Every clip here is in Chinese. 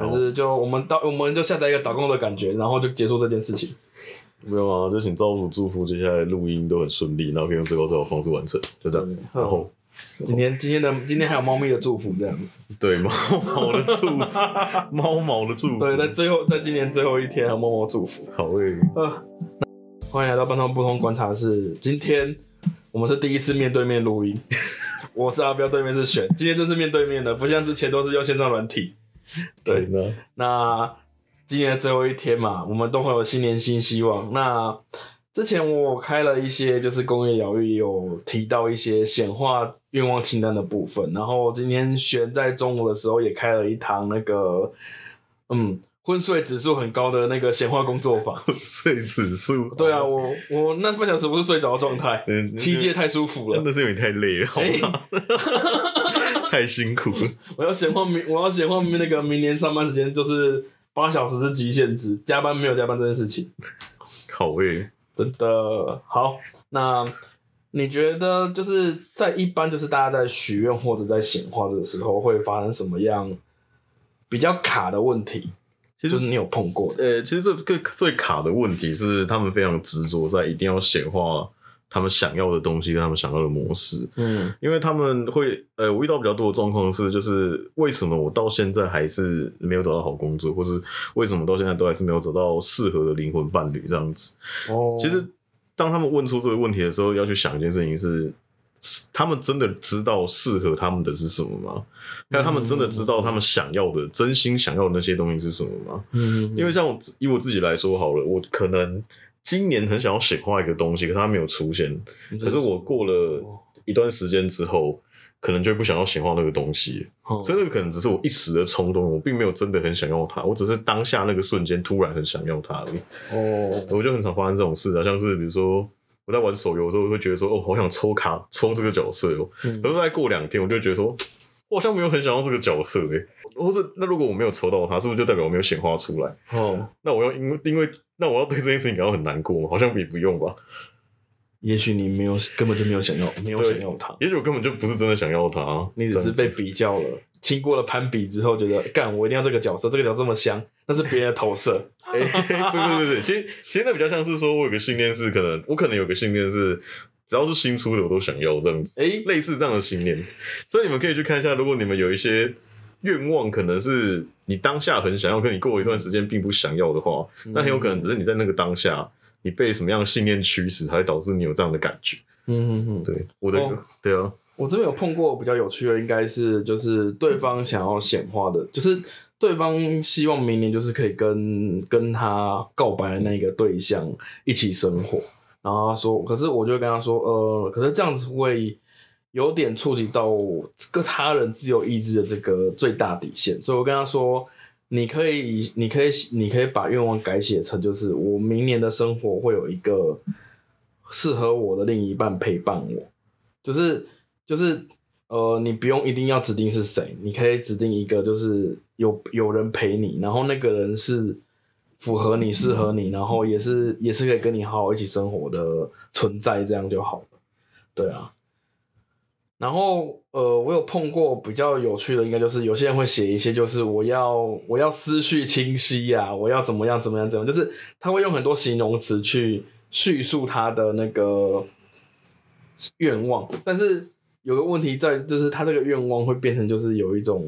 但是就我们到我们就下载一个打工的感觉，然后就结束这件事情。没有啊，就请招主祝福，接下来录音都很顺利，然后可以用最高最好的方式完成，就这样。然后今天今天的今天还有猫咪的祝福这样子，对猫毛的祝福，猫毛的祝福，对，在最后在今年最后一天还有猫猫祝福。好诶、呃，欢迎来到半通不通观察室。今天我们是第一次面对面录音，我是阿彪，对面是选。今天这是面对面的，不像之前都是用线上软体。对呢，那今年的最后一天嘛，我们都会有新年新希望。那之前我开了一些就是工业疗愈，有提到一些显化愿望清单的部分。然后今天选在中午的时候也开了一堂那个，嗯，昏睡指数很高的那个显化工作坊。睡指数，对啊，我我那半小时不是睡着的状态，嗯，七阶太舒服了。那是因为你太累了，好吗？太辛苦了。我要显化明，我要显化明那个明年上班时间就是八小时是极限值，加班没有加班这件事情。好诶、真的好，那你觉得就是在一般就是大家在许愿或者在显化的时候，会发生什么样比较卡的问题？其实就是你有碰过的，呃、其实这个最卡的问题是，他们非常执着在一定要显化他们想要的东西跟他们想要的模式。嗯因为他们会，呃，我遇到比较多的状况是，就是为什么我到现在还是没有找到好工作，或是为什么到现在都还是没有找到适合的灵魂伴侣这样子。哦，其实，当他们问出这个问题的时候，要去想一件事情是，他们真的知道适合他们的是什么吗？还有他们真的知道他们想要的、真心想要的那些东西是什么吗？嗯，因为像我以我自己来说好了，我可能今年很想要显化一个东西，可是它没有出现。可是我过了一段时间之后，可能就不想要显化那个东西。哦所以那个可能只是我一时的冲动，我并没有真的很想要它，我只是当下那个瞬间突然很想要它而已。哦，我就很常发生这种事啊，像是比如说我在玩手游的时候，我会觉得说哦，好想抽卡抽这个角色哦，嗯可是再过两天，我就觉得说，我好像没有很想要这个角色诶，或是那如果我没有抽到他，是不是就代表我没有显化出来？哦，那我要因为因为那我要对这件事情感到很难过吗？好像也不用吧。也许你没有根本就没有想要，没有想要他，也许我根本就不是真的想要他，你只是被比较了，经过了攀比之后，觉得干我一定要这个角色，这个角色这么香，那是别人的投射。哎、对对对对，其实其实那比较像是说，我有个信念是，可能我可能有个信念是，只要是新出的我都想要这样子，哎、类似这样的信念。所以你们可以去看一下，如果你们有一些愿望，可能是你当下很想要，可你过一段时间并不想要的话，那很有可能只是你在那个当下，你被什么样的信念驱使，才会导致你有这样的感觉。嗯嗯嗯，对，我的、哦。对啊，我这边有碰过比较有趣的，应该是就是对方想要显化的，就是对方希望明年就是可以跟跟他告白的那个对象一起生活，然后他说，可是我就跟他说，呃，可是这样子会有点触及到个他人自由意志的这个最大底线，所以我跟他说。你可以，你可以，你可以把愿望改写成，就是我明年的生活会有一个适合我的另一半陪伴我，就是就是呃，你不用一定要指定是谁，你可以指定一个，就是有有人陪你，然后那个人是符合你、适合你，然后也是也是可以跟你好好一起生活的存在，这样就好了。对啊。然后呃，我有碰过比较有趣的，应该就是有些人会写一些，就是我要我要思绪清晰呀、我要怎么样怎么样怎么样，就是他会用很多形容词去叙述他的那个愿望，但是有个问题在，就是他这个愿望会变成就是有一种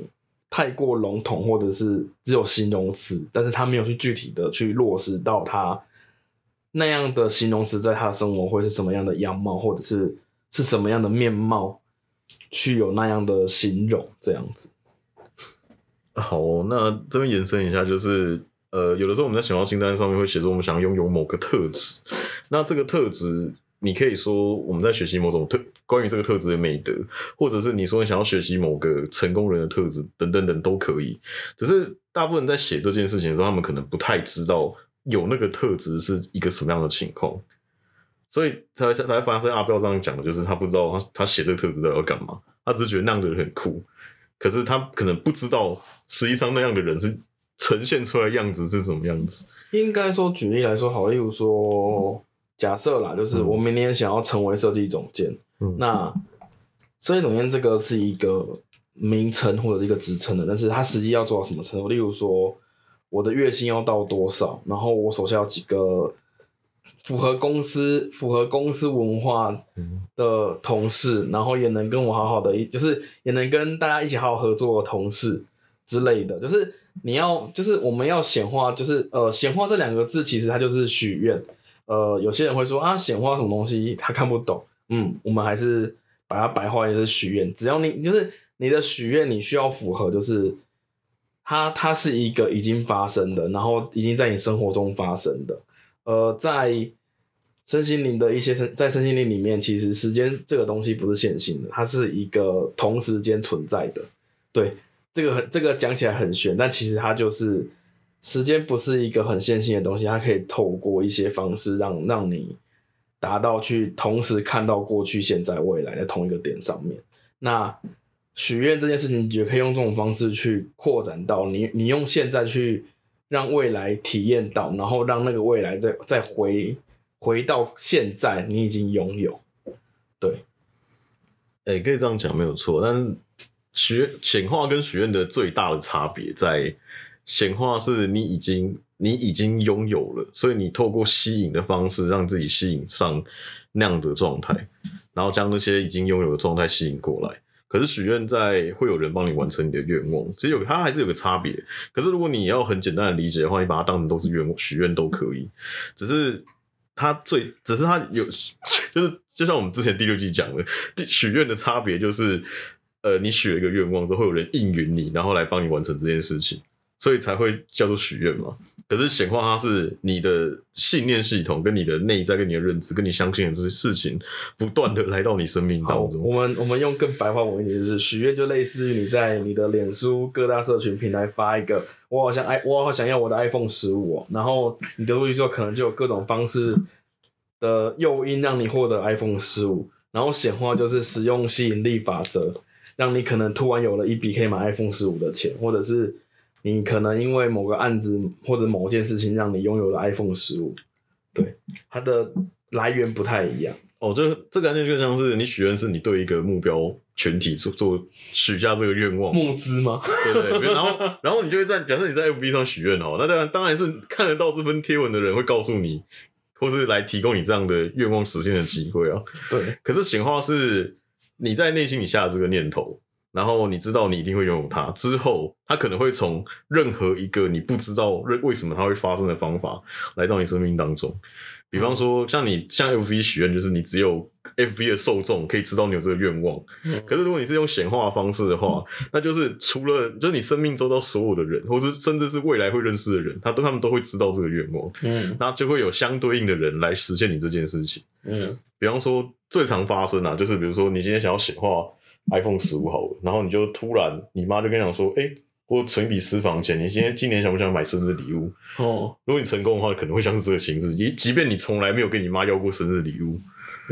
太过笼统，或者是只有形容词，但是他没有去具体的去落实到他那样的形容词在他的生活会是什么样的样貌，或者是是什么样的面貌，去有那样的形容这样子。好、那这边延伸一下，就是呃，有的时候我们在显化清单上面会写说我们想拥有某个特质，那这个特质，你可以说我们在学习某种特关于这个特质的美德，或者是你说你想要学习某个成功人的特质，等等等都可以。只是大部分人在写这件事情的时候，他们可能不太知道有那个特质是一个什么样的情况，所以才才发生阿彪这样讲的，就是他不知道他他写这个特质到底要干嘛，他只是觉得那样的人很酷，可是他可能不知道实际上那样的人是呈现出来的样子是什么样子。应该说，举例来说好，例如说，假设啦，就是嗯我明年想要成为设计总监，嗯那设计总监这个是一个名称或者是一个职称的，但是它实际要做到什么程度？例如说，我的月薪要到多少，然后我手下有几个符合公司符合公司文化的同事，然后也能跟我好好的一，就是也能跟大家一起好好合作的同事之类的，就是你要就是我们要显化，就是呃显化这两个字，其实它就是许愿。呃，有些人会说啊，显化什么东西他看不懂，嗯，我们还是把它白话一是许愿，只要你就是你的许愿，你需要符合，就是它它是一个已经发生的，然后已经在你生活中发生的。呃，在身心灵的一些身在身心灵里面，其实时间这个东西不是线性的，它是一个同时间存在的。对，这个很这个讲起来很玄，但其实它就是时间不是一个很线性的东西，它可以透过一些方式让让你达到去同时看到过去、现在、未来在同一个点上面。那许愿这件事情，也可以用这种方式去扩展到你，你用现在去让未来体验到，然后让那个未来再再回回到现在，你已经拥有。对，哎、可以这样讲没有错，但许显化跟许愿的最大的差别在显化是你已经你已经拥有了，所以你透过吸引的方式让自己吸引上那样的状态，然后将那些已经拥有的状态吸引过来。可是许愿在会有人帮你完成你的愿望，其实有它还是有个差别。可是如果你要很简单的理解的话，你把它当成都是愿望，许愿都可以。只是它最，只是它有，就是就像我们之前第六季讲的，许愿的差别就是，呃，你许了一个愿望之后，会有人应允你，然后来帮你完成这件事情，所以才会叫做许愿嘛。可是显化它是你的信念系统，跟你的内在，跟你的认知，跟你相信的这些事情，不断的来到你生命，当中。我们我们用更白话文一点，就是许愿就类似于你在你的脸书各大社群平台发一个，我好像 i 我好想要我的 iPhone 十五哦，然后你丢出去之后，可能就有各种方式的诱因让你获得 iPhone 十五，然后显化就是使用吸引力法则，让你可能突然有了一笔可以买 iPhone 十五的钱，或者是你可能因为某个案子或者某件事情让你拥有了 iPhone 十五，对，它的来源不太一样。哦，这这个概念就像是你许愿是你对一个目标群体做做许下这个愿望，募资吗？对对对，然后然后你就会在假设你在 FB 上许愿哦，那当然当然是看得到这份贴文的人会告诉你，或是来提供你这样的愿望实现的机会啊。对，可是显化是你在内心里下的这个念头，然后你知道你一定会拥有它，之后它可能会从任何一个你不知道为为什么它会发生的方法来到你生命当中。比方说，像你向 FV 许愿，就是你只有 FV 的受众可以知道你有这个愿望。嗯可是如果你是用显化的方式的话，那就是除了就是你生命周遭所有的人，或是甚至是未来会认识的人，他都他们都会知道这个愿望，嗯那就会有相对应的人来实现你这件事情。嗯比方说最常发生啊，就是比如说你今天想要显化 iPhone 十五好了，然后你就突然你妈就跟你讲说，哎、我存一笔私房钱，你今天今年想不想买生日礼物？哦如果你成功的话，可能会像是这个形式，即即便你从来没有跟你妈要过生日礼物，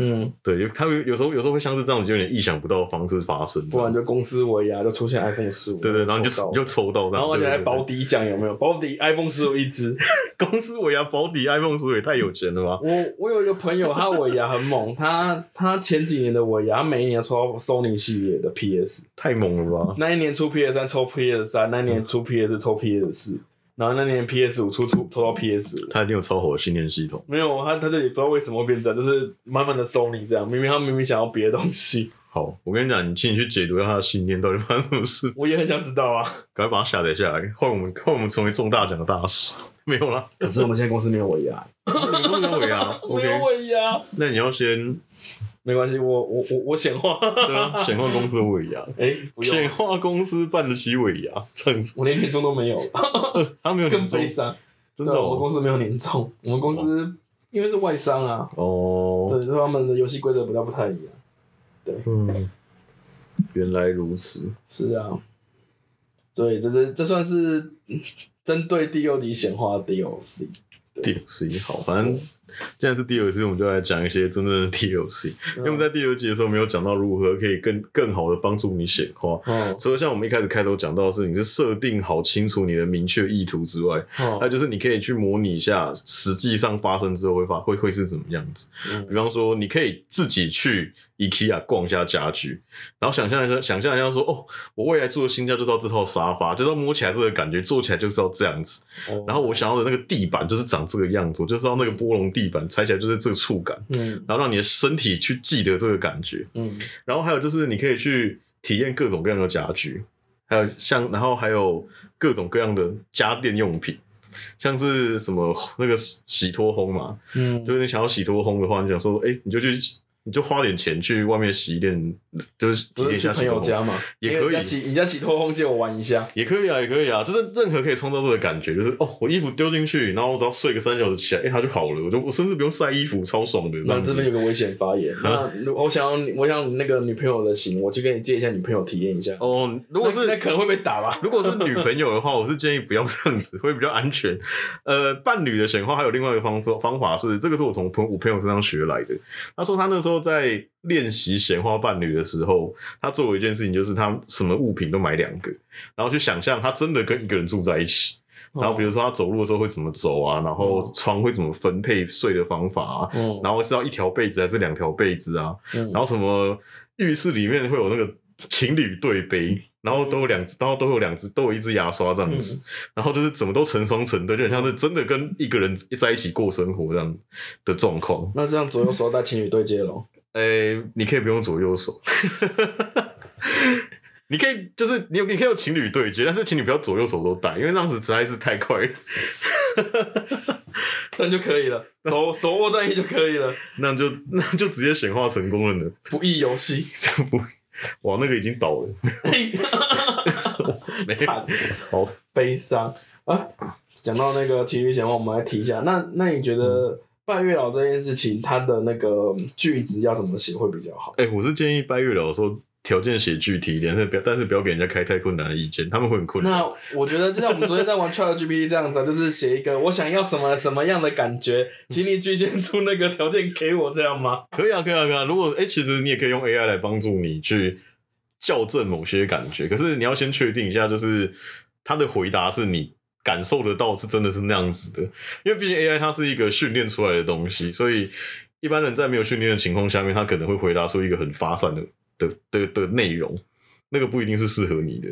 嗯，对，他会有时候有时候会像是这样，就有点意想不到的方式发生。不然就公司尾牙就出现 iPhone 十五，对对，然后你就抽到你就抽到这样，然后而且还保底奖有没有？保底 iPhone 十五一只。公司尾牙保底 iPhone 十五也太有钱了吧？我我有一个朋友，他尾牙很猛，他他前几年的尾牙，他每一年抽到 Sony 系列的 PS，太猛了吧？那一年出 PS 三抽 PS 三，那一年出 PS 抽 PS 四，然后那年 PS 五出出抽到 PS 五。他一定有超火的信念系统。没有，他他这里不知道为什么会变这样，就是慢慢的收你这样。明明他明明想要别的东西，好，我跟你讲，你请你去解读一下他的信念到底发生什么事，我也很想知道啊。赶快把它下载下来，换我们换我们成为中大奖的大使。没有啦，可是我们现在公司没有尾牙，你不能尾牙 没有，OK？尾牙，那你要先没关系，我我我我显化。对啊，显化公司的尾牙，哎、不用。显，化公司办得起尾牙，这样子，我连年终都没有了，他没有更悲伤。真的我们哦公司没有年终，我们公司因为是外商啊，哦，对，所以他们的游戏规则比较不太一样。对。嗯，原来如此。是啊，所以这是这算是嗯针对第六集显化的 DLC。DLC 好，反正 既然是 DLC，我们就来讲一些真正的 DLC。因为我们在第二集的时候没有讲到如何可以更更好的帮助你显化。哦除了像我们一开始开头讲到的是，你是设定好清楚你的明确意图之外，还有哦，就是你可以去模拟一下实际上发生之后会发会会是怎么样子。嗯比方说，你可以自己去 IKEA 逛一下家具，然后想象一下，想象一下说，哦，我未来住的新家就是要这套沙发，就是要摸起来这个感觉，坐起来就是要这样子。哦然后我想要的那个地板就是长这个样子，我就是要那个波龙地板，踩起来就是这个触感，嗯然后让你的身体去记得这个感觉。嗯然后还有就是你可以去体验各种各样的家具，还有像然后还有各种各样的家电用品，像是什么那个洗脱烘嘛，嗯，就是你想要洗脱烘的话，你想说，哎、你就去，你就花点钱去外面洗衣店，就是体验一下友家嘛，也可以你家洗你家洗脱烘借我玩一下。也可以啊，也可以啊，就是任何可以创造这个感觉，就是哦，我衣服丢进去，然后我只要睡个三小时起来，哎、它就好了，我就我甚至不用晒衣服，超爽的这那。这边有个危险发言，那如我想要我想那个女朋友的型，我去跟你借一下女朋友体验一下。哦，如果是那那可能会被打吧？如果是女朋友的话，我是建议不要这样子，会比较安全。呃，伴侣的显化还有另外一个方法方法是，这个是我从朋我朋友身上学来的。他说他那时候在练习显化伴侣的时候，他做了一件事情，就是他什么物品都买两个，然后去想象他真的跟一个人住在一起。然后比如说他走路的时候会怎么走啊，然后床会怎么分配睡的方法啊，嗯，然后是要一条被子还是两条被子啊，嗯然后什么浴室里面会有那个情侣对杯，然后都有两只，然后都有两只，都有一支牙刷这样子，然后就是怎么都成双成对，就很像是真的跟一个人在一起过生活这样的状况。那这样左右手带情侣对接咯。诶、你可以不用左右手。你可以就是你有你可以有情侣对接，但是请你不要左右手都带，因为那样子实在是太快了。这样就可以了，手手握在一起就可以了，那就那就直接显化成功了呢。不易游戏。哇，那个已经倒了，没惨，好。悲伤啊！讲到那个情侣显化，我们来提一下。那那你觉得拜月老这件事情，他的那个句子要怎么写会比较好？哎、我是建议拜月老的时候条件写具体一点，但是不要但是不要给人家开太困难的意见，他们会很困难。那我觉得就像我们昨天在玩 Chat GPT 这样子啊，就是写一个我想要什么什么样的感觉，请你具现出那个条件给我，这样吗？可以啊，可以啊，可以啊。如果哎、其实你也可以用 AI 来帮助你去校正某些感觉，可是你要先确定一下，就是他的回答是你感受得到是真的是那样子的，因为毕竟 AI 它是一个训练出来的东西，所以一般人在没有训练的情况下面，他可能会回答出一个很发散的的的的内容，那个不一定是适合你的。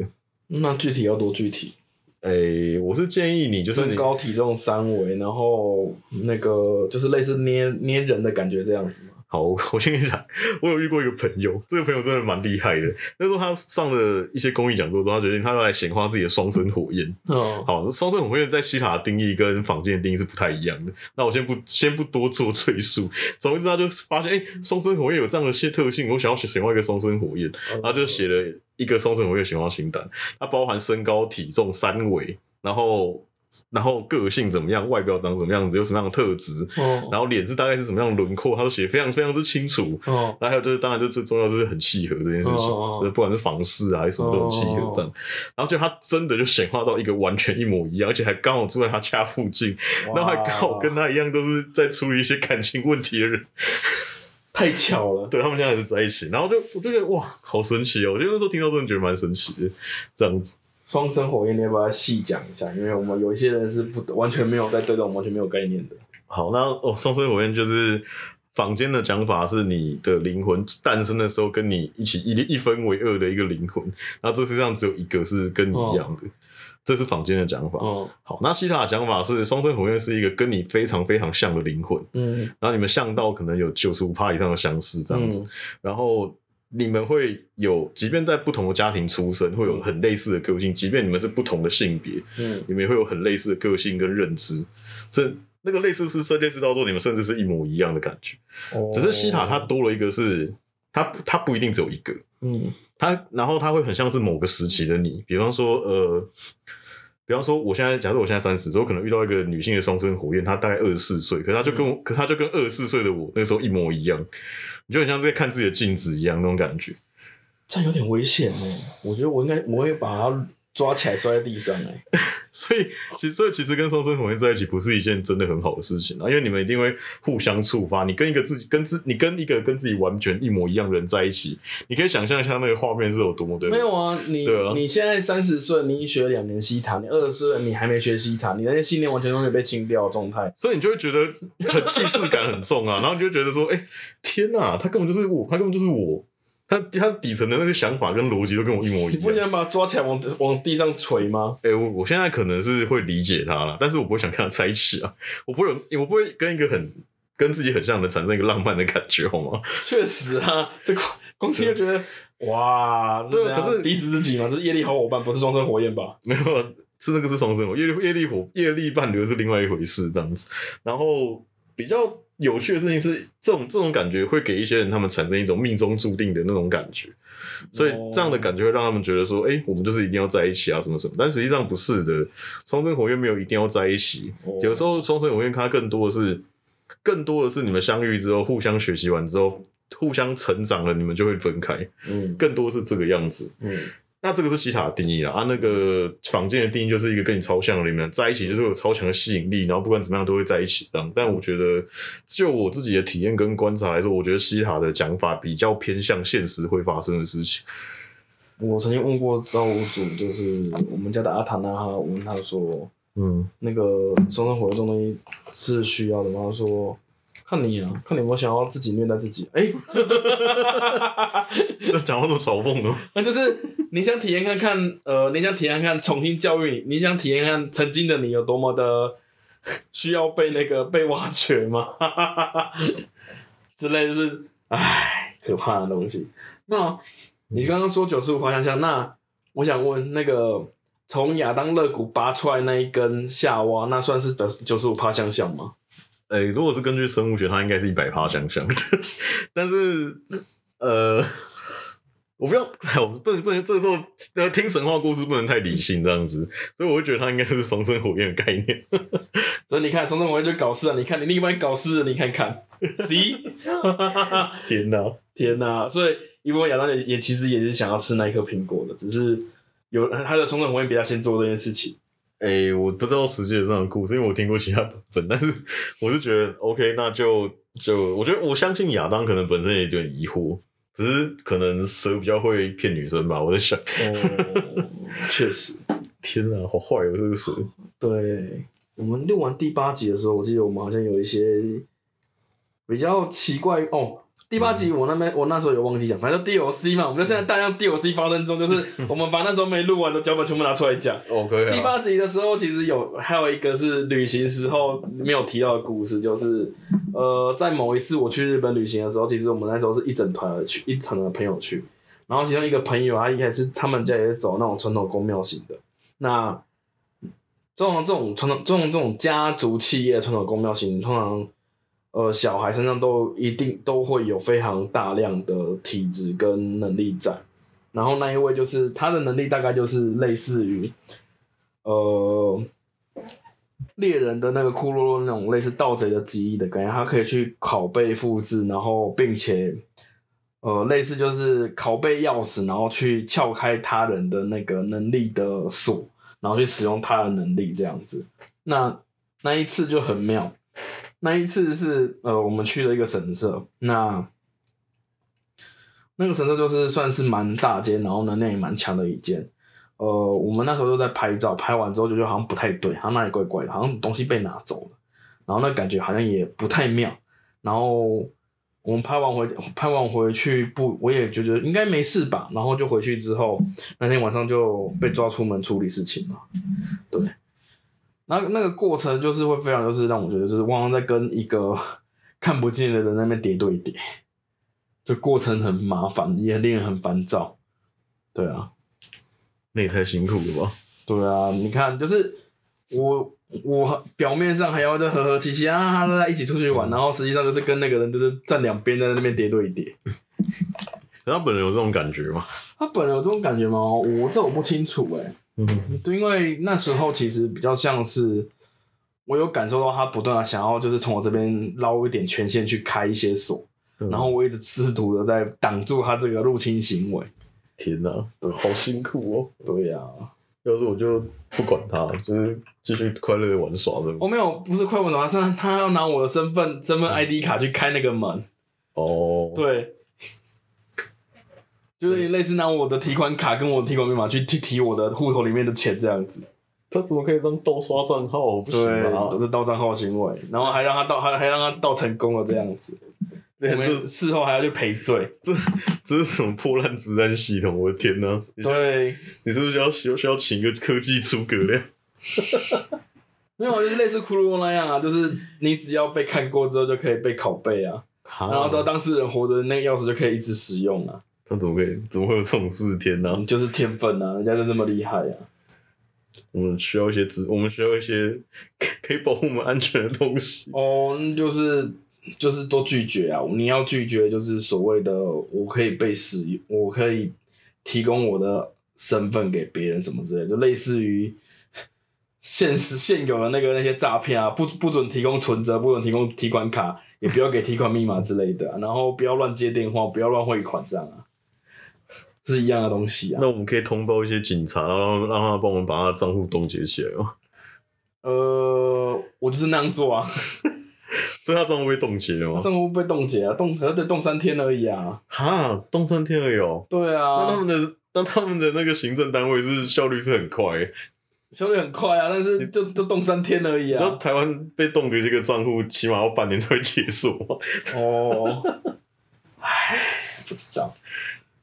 那具体要多具体？诶、我是建议你就是身你高体重三围，然后那个就是类似捏捏人的感觉这样子吗？好，我先跟你讲，我有遇过一个朋友，这个朋友真的蛮厉害的。那时候他上了一些公益讲座之后，他决定他要来显化自己的双生火焰。嗯，好，双生火焰在西塔的定义跟坊间的定义是不太一样的。那我先不先不多做赘述，总之他就发现，哎、双生火焰有这样的些特性，我想要显化一个双生火焰，然后就写了一个双生火焰显化清单，它包含身高、体重三围，然后然后个性怎么样，外表长什么样子，有什么样的特质，哦然后脸是大概是什么样的轮廓，他都写得非常非常之清楚。哦然后还有就是，当然就最重要就是很契合这件事情，就是不管是房事啊还是什么都很契合这样。然后就他真的就显化到一个完全一模一样，而且还刚好住在他家附近，然后还刚好跟他一样都是在处理一些感情问题的人，太巧了。对他们现在还是在一起。然后就我就觉得哇，好神奇哦！我觉得那时候听到真的觉得蛮神奇的，这样子。双生火焰，你要不要细讲一下？因为我们有一些人是不完全没有在对这种完全没有概念的。好，那哦，双生火焰就是坊间的讲法，是你的灵魂诞生的时候跟你一起一一分为二的一个灵魂，然后这世上只有一个是跟你一样的，这是坊间的讲法。嗯好，那西塔的讲法是双生火焰是一个跟你非常非常像的灵魂，嗯。然后你们像到可能有九十五趴以上的相似这样子，嗯。然后你们会有，即便在不同的家庭出生，会有很类似的个性，即便你们是不同的性别，嗯。你们也会有很类似的个性跟认知，这那个类似是类似到说你们甚至是一模一样的感觉，哦。只是西塔它多了一个是，它不它不一定只有一个，嗯。它然后它会很像是某个时期的你，比方说呃，比方说我现在假设我现在三十岁，我可能遇到一个女性的双生火焰，她大概二十四岁，可是她就跟我，可是她就跟二十四岁的我那时候一模一样，你就很像在看自己的镜子一样那种感觉。这样有点危险呢。我觉得我应该我会把它抓起来摔在地上哎、所以其实这其实跟双生火焰在一起不是一件真的很好的事情啊，因为你们一定会互相触发。你跟一个自己跟自你跟一个跟自己完全一模一样的人在一起，你可以想象一下那个画面是有多么的没有啊，你对啊你现在三十岁，你已学了两年西塔，你二十岁你还没学西塔，你那些信念完全都没有被清掉的状态。所以你就会觉得很 既视感很重啊，然后你就觉得说，哎、天哪、他根本就是我，他根本就是我，他他底层的那个想法跟逻辑都跟我一模一样你不。想把他抓起来往往地上捶吗？哎、我我现在可能是会理解他了，但是我不会想跟他在一起啊，我不会，我不会跟一个很跟自己很像的产生一个浪漫的感觉，好吗？确实啊，这光光听就觉得哇，这可是彼此自己嘛，这是业力好伙伴，不是双生火焰吧？没有，是那个是双生火，业力业力火业力伴侣是另外一回事，这样子。然后比较有趣的事情是，这种这种感觉会给一些人他们产生一种命中注定的那种感觉，所以这样的感觉会让他们觉得说，哎、我们就是一定要在一起啊，什么什么。但实际上不是的，双生火焰没有一定要在一起，哦。有时候双生火焰它更多的是，更多的是你们相遇之后，互相学习完之后，互相成长了，你们就会分开，嗯。更多是这个样子。嗯，那这个是西塔的定义啊，啊，那个坊间的定义就是一个跟你超像的人，你们在一起就是有超强的吸引力，然后不管怎么样都会在一起这样。但我觉得，就我自己的体验跟观察来说，我觉得西塔的讲法比较偏向现实会发生的事情。我曾经问过造物主，就是我们家的阿塔纳哈，我问他说，嗯，那个双生火焰这种东西是需要的吗？他说。看你啊，看你有没有想要自己虐待自己。哎、这讲话那么嘲讽的，那就是你想体验看看，呃，你想体验看看重新教育你，你想体验看曾经的你有多么的 需要被那个被挖掘吗？之类就是，唉，可怕的东西。那你刚刚说九十五趴香香，那我想问，那个从亚当肋骨拔出来那一根下挖，那算是九九十五趴香香吗？哎、如果是根据生物学，它应该是一百趴相像的，但是呃，我不要，我不能不能这个时候呃听神话故事不能太理性这样子，所以我会觉得它应该是双生火焰的概念。所以你看，双生火焰就搞事啊。你看你另外搞事了，你看看，C，天哪！天哪！所以因为亚当也也其实也是想要吃那一颗苹果的，只是有他的双生火焰比他先做这件事情。哎、我不知道实际的这样的故事，因为我听过其他版本，但是我是觉得 OK，那就就我觉得我相信亚当可能本身也有点疑惑，只是可能蛇比较会骗女生吧。我在想，哦，确实，天哪，好坏哦，这个蛇。对我们录完第八集的时候，我记得我们好像有一些比较奇怪哦。第八集我那边我那时候有忘记讲，反正 DLC 嘛，我们就现在大量 DLC 发生中，就是 我们把那时候没录完的脚本全部拿出来讲。OK，第八集的时候，其实有还有一个是旅行时候没有提到的故事，就是呃，在某一次我去日本旅行的时候，其实我们那时候是一整团的去，一团的朋友去，然后其中一个朋友他一开始他们家也是走那种传统宫庙型的，那这种这种传统这种这种家族企业传统公庙型，通常呃小孩身上都一定都会有非常大量的体质跟能力在。然后那一位就是他的能力大概就是类似于，呃，猎人的那个库洛洛那种类似盗贼的记忆的感觉，他可以去拷贝复制，然后并且，呃，类似就是拷贝钥匙，然后去撬开他人的那个能力的锁，然后去使用他的能力这样子。那那一次就很妙，那一次是呃，我们去了一个神社，那那个神社就是算是蛮大间，然后能量也蛮强的一间。呃，我们那时候就在拍照，拍完之后就觉得好像不太对，好像哪里怪怪的，好像东西被拿走了，然后那感觉好像也不太妙。然后我们拍完回拍完回去不，我也觉得应该没事吧。然后就回去之后，那天晚上就被抓出门处理事情了。对，那那个过程就是会非常，就是让我觉得就是往往在跟一个 看不见的人在那边叠对叠，就过程很麻烦，也令人很烦躁。对啊，那也太辛苦了吧？对啊，你看，就是我我表面上还要就和和气气啊，哈大家一起出去玩，然后实际上就是跟那个人就是站两边在那边叠对叠。可他本人有这种感觉吗？他本人有这种感觉吗？我这我不清楚哎、嗯，对，因为那时候其实比较像是我有感受到他不断的想要就是从我这边捞一点权限去开一些锁，嗯。然后我一直试图的在挡住他这个入侵行为。天哪，对好辛苦哦。对呀、要是我就不管他，就是继续快乐的玩耍的。我、没有，不是快问他，是他要拿我的身份身份 ID 卡去开那个门，哦，对，就是类似拿我的提款卡跟我的提款密码去去提我的户头里面的钱这样子。他怎么可以这样盗刷账号？不行对，啊！都是盗账号行为，然后还让他盗，还还让他盗成功了这样子。我们事后还要去赔罪。这这是什么破烂子弹系统？我的天哪！你对，你是不是要需要需要请一个科技诸葛亮？没有，就是类似骷髅那样啊，就是你只要被看过之后就可以被拷贝啊，然后只要当事人活着，那个钥匙就可以一直使用啊。他怎么可以？怎么会有这种事？天哪！就是天分啊，人家就这么厉害啊。我们需要一些资，我们需要一些可以保护我们安全的东西。哦，那就是就是多拒绝啊！你要拒绝，就是所谓的我可以被使用，我可以提供我的身份给别人什么之类的，就类似于现实现有的那个那些诈骗啊，不不准提供存折，不准提供提款卡，也不要给提款密码之类的啊、然后不要乱接电话，不要乱汇款，这样啊，是一样的东西啊。那我们可以通报一些警察，然后让他帮我们把他的账户冻结起来吗？呃，我就是那样做啊，所以他账户被冻结了吗？账户被冻结啊，冻可是得冻三天而已啊。哈，冻三天而已哦。对啊，那他们的那他们的那个行政单位是效率是很快欸，效率很快啊，但是就就冻三天而已啊。那台湾被冻结这个账户，起码要半年才会解锁。哦，唉，不知道。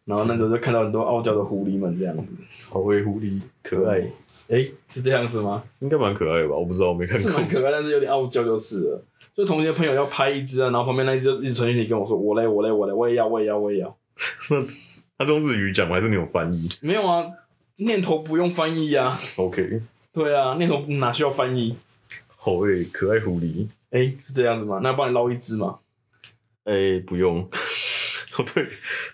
然后那时候就看到很多傲娇的狐狸们这样子，好威狐狸，可爱，诶，是这样子吗？应该蛮可爱的吧？我不知道，我没看过是蛮。可爱，但是有点傲娇就是了。就同学朋友要拍一只啊，然后旁边那一只就一直传讯息跟我说：“我嘞，我嘞，我嘞，我也要，我也要，我也要。那他是用日语讲吗？还是你有翻译”没有啊，念头不用翻译啊。？OK，对啊，念头哪需要翻译？好诶，可爱狐狸。诶，是这样子吗？那帮你捞一只吗？哎、不用。我对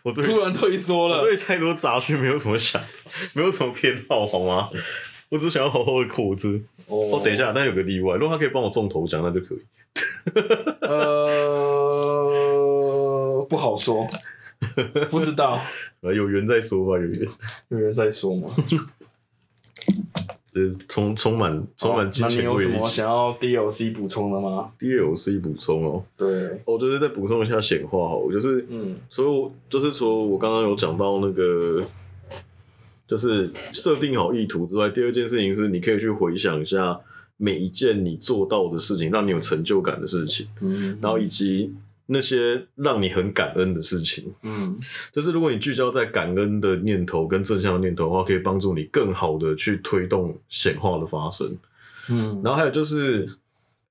我对突然退缩了。我对太多杂讯没有什么想法，没有什么偏好，好吗？我只想要好好的活着。哦哦，等一，下，但有个例外，如果他可以帮我中头奖，那就可以。呃，不好说，不知道，呃，有缘再说吧，有缘。有缘再说吗？呃，充充满充满金哦那你有什么想要 DLC 补充的吗？DLC 补充哦，对，我就是再补充一下显化好我，就是嗯。所以我就是说我刚刚有讲到那个，就是设定好意图之外，第二件事情是你可以去回想一下每一件你做到的事情，让你有成就感的事情，嗯，然后以及那些让你很感恩的事情。嗯就是如果你聚焦在感恩的念头跟正向的念头的话，可以帮助你更好的去推动显化的发生。嗯然后还有就是，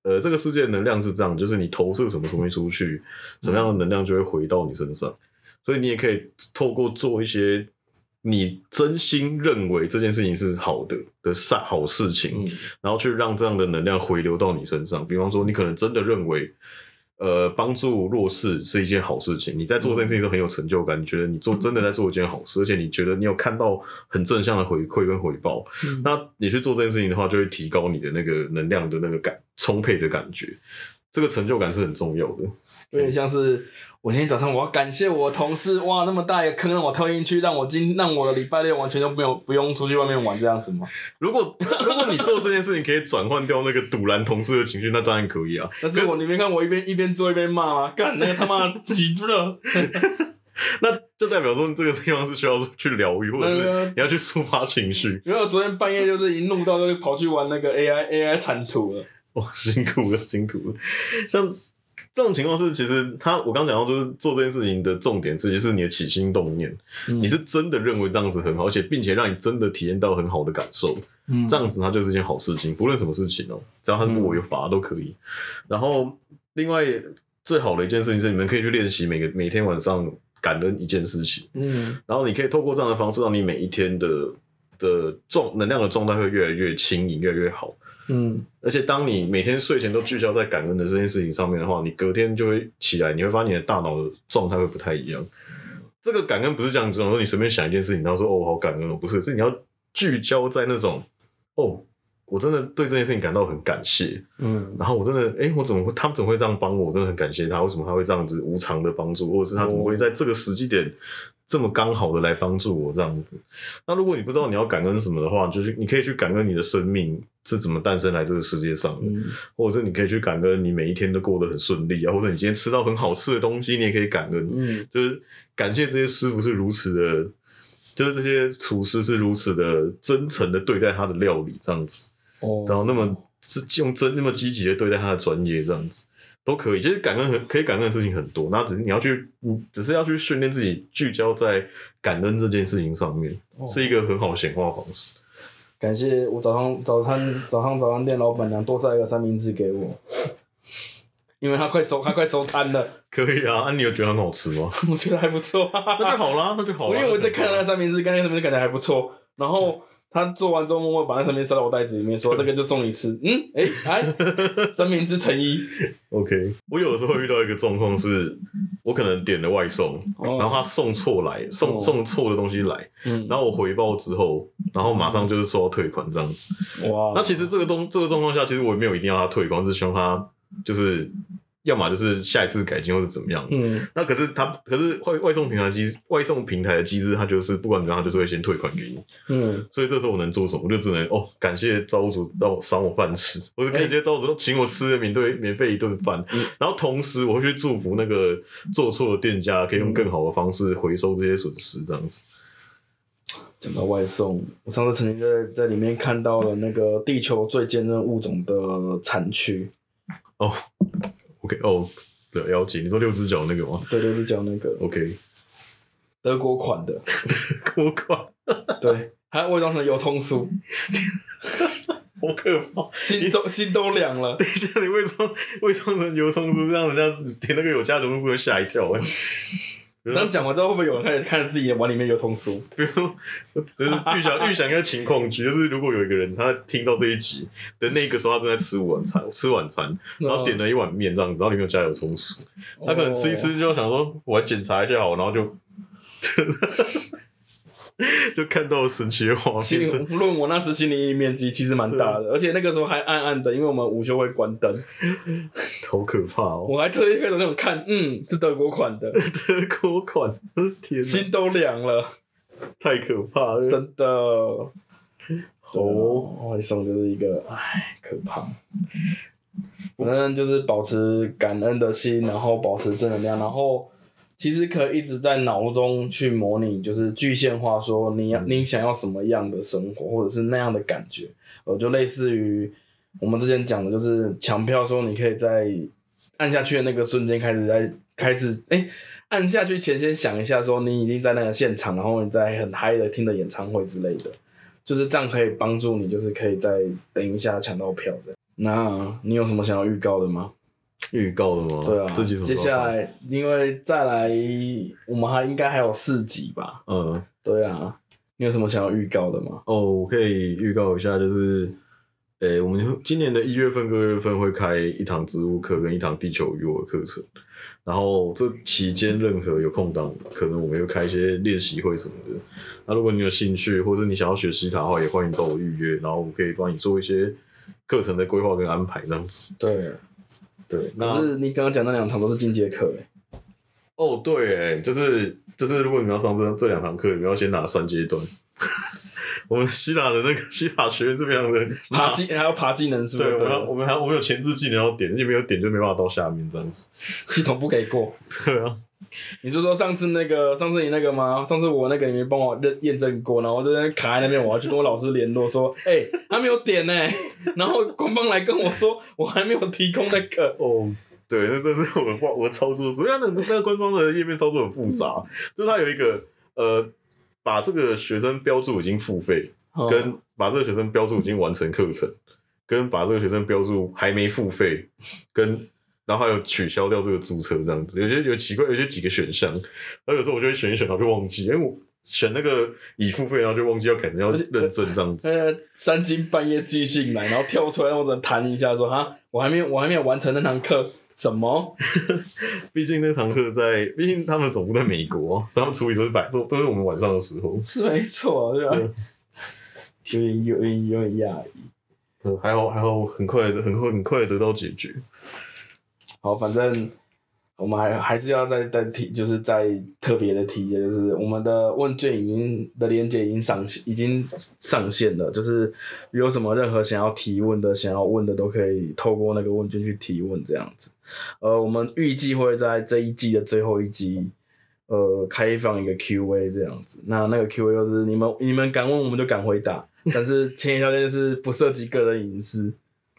呃，这个世界的能量是这样，就是你投射什么东西出去，什么样的能量就会回到你身上。所以你也可以透过做一些你真心认为这件事情是好的的善好事情，嗯然后去让这样的能量回流到你身上。比方说，你可能真的认为。呃，帮助弱势是一件好事情。你在做这件事情的时候很有成就感，你觉得你做真的在做一件好事，而且你觉得你有看到很正向的回馈跟回报。嗯那你去做这件事情的话，就会提高你的那个能量的那个感充沛的感觉。这个成就感是很重要的。有点像是我今天早上我要感谢我的同事，哇，那么大一个坑让我跳进去，让我今让我的礼拜六完全都没有不用出去外面玩这样子吗？如果如果你做这件事情可以转换掉那个堵拦同事的情绪，那当然可以啊。但是我你没看我一边一边做一边骂吗？干那个他妈挤了，那就代表说这个地方是需要去疗愈，或者是你要去抒发情绪。因为我昨天半夜就是一怒到就跑去玩那个 AI AI 产图了。哇，辛苦了，辛苦了。像这种情况是，其实他我刚讲到，就是做这件事情的重点，其实是你的起心动念，嗯你是真的认为这样子很好，而且并且让你真的体验到很好的感受。嗯这样子它就是一件好事情，不论什么事情哦、只要它是不违法都可以。然后另外最好的一件事情是，你们可以去练习每个每天晚上感恩一件事情，嗯然后你可以透过这样的方式，让你每一天的的状能量的状态会越来越轻盈，越来越好。嗯而且当你每天睡前都聚焦在感恩的这件事情上面的话，你隔天就会起来，你会发现你的大脑的状态会不太一样。这个感恩不是这样子，说你随便想一件事情，然后说哦我好感恩哦，不是，是你要聚焦在那种哦，我真的对这件事情感到很感谢，嗯然后我真的哎、诶我怎么会他们怎么会这样帮我？我真的很感谢他，为什么他会这样子无偿的帮助，或者是他怎么会在这个时机点这么刚好的来帮助我这样子。那如果你不知道你要感恩什么的话，就是你可以去感恩你的生命是怎么诞生来这个世界上的，嗯或者是你可以去感恩你每一天都过得很顺利啊，或者你今天吃到很好吃的东西，你也可以感恩。嗯就是感谢这些师傅是如此的，就是这些厨师是如此的真诚的对待他的料理这样子，哦，然后那么是用真那么积极的对待他的专业这样子。都可以，其实感恩很可以感恩的事情很多，那只是你要去，你只是要去训练自己聚焦在感恩这件事情上面，哦是一个很好的显化方式。感谢我早上早餐早上早餐店老板娘多塞一个三明治给我，因为他快收他快收摊了，可以啊，啊，你有觉得很好吃吗？我觉得还不错。那就好啦，那就好我啦。因为我在看那个三明治，跟那个三明治感觉还不错，然后他做完之后默默把那三明治塞到我袋子里面，说这个就送你吃。嗯，哎、哎，三明治乘一，OK，我有的时候会遇到一个状况是，我可能点了外送，哦。然后他送错来，送哦。送错的东西来，嗯，然后我回报之后，然后马上就是收到退款这样子。哇，那其实这个东这个状况下，其实我也没有一定要他退款，只是希望他就是要么就是下一次改进，或是怎么样。嗯那可是他，可是外外送平台机外送平台的机制，它就是不管怎么样，它就是会先退款给你。嗯，所以这时候我能做什么？我就只能哦，感谢造物主让我赏我饭吃，我就感谢造物主请我吃了免对免费一顿饭。嗯然后同时我会去祝福那个做错的店家，可以用更好的方式回收这些损失，这样子。讲到外送，我上次曾经在在里面看到了那个地球最坚韧物种的产区，哦，OK，哦，对，了解。你说六只脚那个吗对六只脚那个？OK，德国款的，国款，对，还伪装成油葱酥，好可怕！心都心都凉了。等一下，你伪装伪装成油葱酥，这样人家点那个有加油葱酥会吓一跳哎。这样讲完之后，会不会有人开始看着自己的碗里面有葱酥？比如说，就是预想预想一个情况剧，就是如果有一个人他听到这一集的那个时候，他正在吃晚餐，吃晚餐，然后点了一碗面这样子，然后里面有加油葱酥，他可能吃一吃就想说，我来检查一下好，然后就就看到神奇的画心面，论我那时心理面积其实蛮大的，而且那个时候还暗暗的，因为我们午休会关灯，好可怕哦！我还特意开始那种看，嗯，是德国款的，德国款，天哪，心都凉了，太可怕了！真的。哦哦，外送就是一个，唉，可怕。反正就是保持感恩的心，然后保持正能量，然后其实可以一直在脑中去模拟，就是具象化说你要你想要什么样的生活，或者是那样的感觉，呃，就类似于我们之前讲的，就是抢票说你可以在按下去的那个瞬间开始在开始，哎、按下去前先想一下，说你已经在那个现场，然后你在很嗨的听的演唱会之类的，就是这样可以帮助你，就是可以在等一下抢到票这样。那你有什么想要预告的吗？预告的吗？对啊，这集什么时候上接下来因为再来，我们还应该还有四集吧？嗯。对啊，你有什么想要预告的吗？哦，我可以预告一下，就是，呃、我们今年的一月份、二月份会开一堂植物课跟一堂地球与我的课程，然后这期间任何有空档，可能我们会开一些练习会什么的。那如果你有兴趣，或者你想要学西塔的话，也欢迎找我预约，然后我可以帮你做一些课程的规划跟安排这样子。对，对，那可是你刚刚讲那两堂都是进阶课诶哦，对，哎，就是就是，如果你们要上这这两堂课，你们要先拿三阶段。我们西塔的那个 西塔学院这边的爬技还要爬技能树，对，我对们我们还我们有前置技能要点，你没有点就没办法到下面这样子。系统不给过。对啊，你是说上次那个上次你那个吗？上次我那个你没帮我认验证过，然后我就在那卡在那边，我要去跟我老师联络说，哎、还没有点呢、然后官方来跟我说我还没有提供那个，哦，对，那这是我的我操作，所以它那个那个官方的页面操作很复杂，就是它有一个呃，把这个学生标注已经付费，哦。跟把这个学生标注已经完成课程，跟把这个学生标注还没付费，跟然后还有取消掉这个注册这样子，有些有奇怪，有些几个选项，然后有时候我就会选一选，然后就忘记，因为我选那个已付费，然后就忘记要改成要认证这样子。呃三更半夜寄信来，然后跳出来让我只能弹一下说哈，我还没有我还没有完成那堂课，什么？毕竟那堂课在，毕竟他们总部在美国，他们处理都是白，都都是我们晚上的时候。是没错，对吧？有点有点有点讶异。呃，还好还好，很快的很快很快地得到解决。好，反正我们还还是要再再提，就是再特别的提一下，就是我们的问卷已经的连接已经上已经上线了，就是有什么任何想要提问的、想要问的，都可以透过那个问卷去提问，这样子。呃，我们预计会在这一季的最后一集，呃，开放一个 Q&A 这样子。那那个 Q&A 就是你们你们敢问，我们就敢回答，但是前提条件是不涉及个人隐私。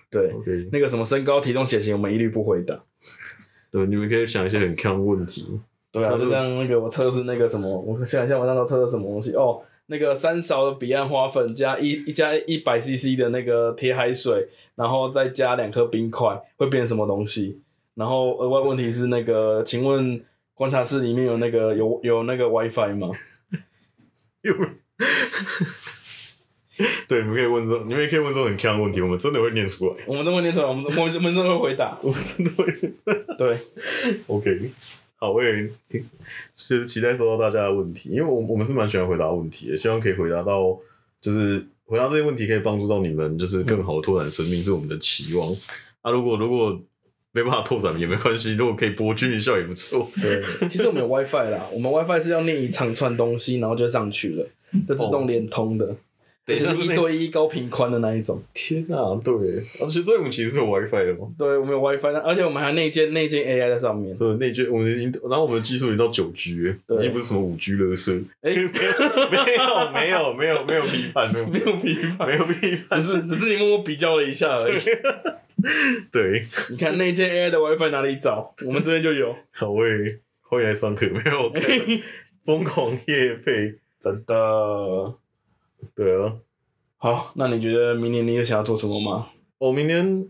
对那个什么身高、体重、血型，我们一律不回答。对，你们可以想一些很看问题。对啊，那就像那个我测试那个什么，我想一下我那时候测的什么东西哦，那个三勺的彼岸花粉加一一加一百 CC 的那个铁海水，然后再加两颗冰块，会变什么东西？然后额外问题是那个，请问观察室里面有那个有有那个 WiFi 吗？有，对，你们可以问这种，你们也可以问这种很看问题，我们真的会念出来。我们真会念出来，我们我们 我们真的会回答。我们真的会。对，OK，好，我也挺就是期待收到大家的问题，因为我我们是蛮喜欢回答问题的，希望可以回答到，就是回答这些问题可以帮助到你们，就是更好的拓展生命是我们的期望。啊，如果如果没办法拓展也没关系，如果可以博君一笑也不错。对，其实我们有 WiFi 啦，我们 WiFi 是要念一长串东西，然后就上去了，就自动连通的，就是一对一高频宽的那一种。天啊，对，而且这我们其实是有 WiFi 的嘛，对，我们有 WiFi，而且我们还内建内建 AI 在上面。所以内建我们已经，然后我们的技术已经到九 G，已经不是什么五 G 了，是，哎 没有没有没有没有没有批判，没有没有批判，没有批判，只是只是你默默比较了一下而已。对，你看内建 AI 的 WiFi 哪里找？我们这边就有。好喂，欢迎来上课，没有 疯狂夜配，真的对啊，好，那你觉得明年你有想要做什么吗？我哦明年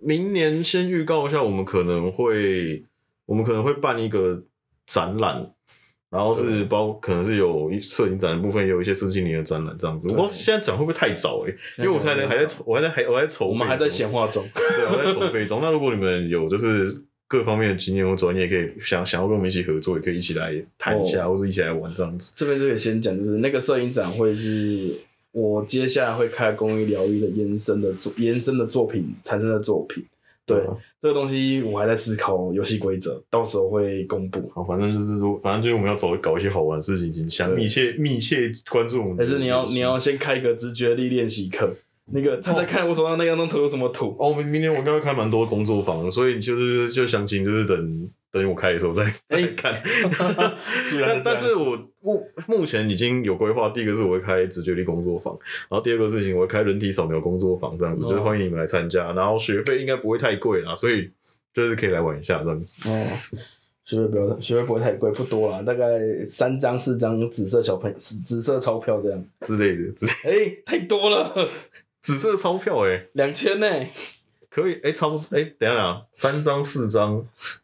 明年先预告一下，我们可能会我们可能会办一个展览。然后是包可能是有一摄影展的部分，也有一些设计年的展览这样子。我不知道现在讲会不会太早哎、因为我现在还在筹，我还在还我还在筹我们还在闲话中。对，我在筹备中。那如果你们有就是各方面的经验或专业，可以想想要跟我们一起合作，也可以一起来谈一下，或者一起来玩这样子。这边就可以先讲，就是那个摄影展会是我接下来会开公益疗愈的延伸的作延伸的作品产生的作品。对，啊这个东西我还在思考游戏规则，到时候会公布。好，反正就是说，反正就是我们要找搞一些好玩的事情，请想密切密切关注。但是你要你要先开一个直觉力练习课，那个猜猜看我手上那张图有什么图？哦，明明天我应该会开蛮多工作坊，所以就是就详情就是等等我开的时候再 再看。但但是我目目前已经有规划，第一个是我会开直觉力工作坊，然后第二个事情我会开人体扫描工作坊，这样子、哦就是欢迎你们来参加，然后学费应该不会太贵啦，所以就是可以来玩一下这样子。哦，学费不要，学费不会太贵，不多啦，大概三张四张紫色小朋紫紫色钞票这样。之类的，紫哎、太多了，紫色钞票哎、两千呢，可以哎、差不多哎、等一下啊，三张四张，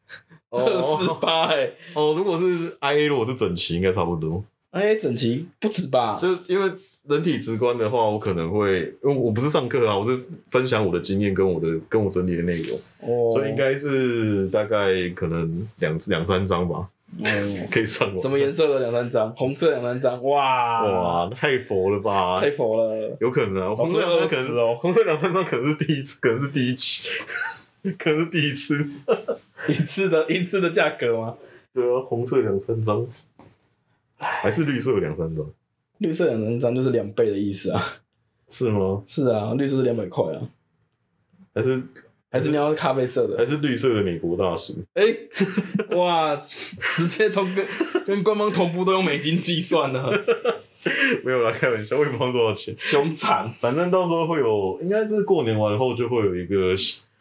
哦二四哦八哎，哦，如果是 IA 如果是整齐应该差不多，I A，整齐不止吧？就因为人体直观的话，我可能会因为我不是上课啊，我是分享我的经验跟我的跟我整理的内容。哦，所以应该是大概可能两两三张吧，哦，可以上网。什么颜色的两三张？红色两三张，哇哇，太佛了吧！太佛了。有可能啊，红色两三张可能哦红色两三张可能是第一次，可能是第一期，可能是第一次。一次的一次的价格吗？对啊，红色两三张，还是绿色两三张？绿色两三张就是两倍的意思啊。是吗？是啊，绿色是两百块啊。还是还是你要咖啡色的？还是绿色的美国大叔？哎、哇，直接从跟跟官方同步都用美金计算了，没有啦，开玩笑，我也不知道多少钱。凶残。反正到时候会有，应该是过年完后就会有一个，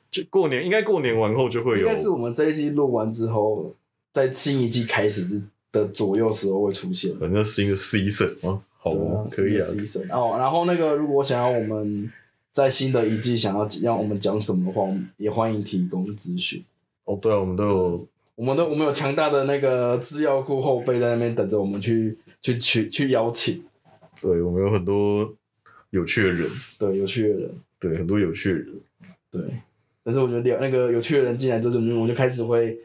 就过年应该过年完后就会有。应该是我们这一季录完之后，在新一季开始之的左右时候会出现。反正新的 season 啊，好啊可以啊。season 哦，然后那个如果想要我们在新的一季想要让我们讲什么的话，我们也欢迎提供咨询。哦，对啊，我们都有我们都我们有强大的那个资料库后备在那边等着我们去去去去邀请，对，我们有很多有趣的人，对有趣的人，对，很多有趣的人。对。但是我觉得聊那个有趣的人进来之后，我们就开始会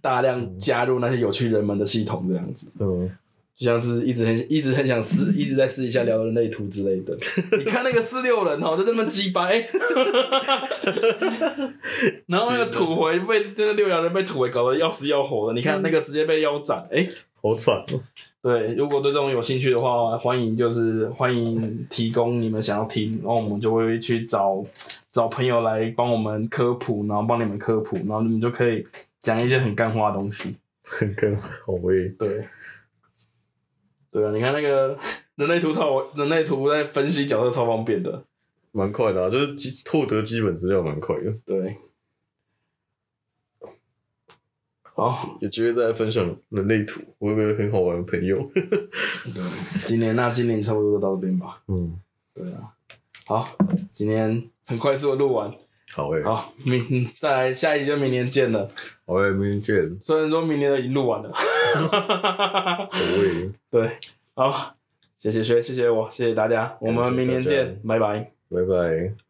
大量加入那些有趣人们的系统，这样子。嗯，就像是一直很一直很想试，一直在试一下聊人类图之类的。你看那个四六人哦，就这么鸡掰，然后那个土回被那个六爻人被土回搞得要死要活的，你看那个直接被腰斩，哎、好惨哦。对，如果对这种有兴趣的话，欢迎就是欢迎提供你们想要听，然后我们就会去找找朋友来帮我们科普，然后帮你们科普，然后你们就可以讲一些很干话的东西。很更好味。对，对啊，你看那个 人类图超人类图在分析角色超方便的。蛮快的啊，就是基获得基本资料蛮快的。对，好，有机会再分享人类图，我有个很好玩的朋友。今年那今年差不多就到这边吧。嗯，对啊，好，今天很快速的录完，好诶，好，明嗯再来下一集就明年见了。好诶，明天见。虽然说明年的已经录完了，好诶，对，好，谢谢薛，谢谢我，谢谢大家，我们明年见，拜拜。拜拜。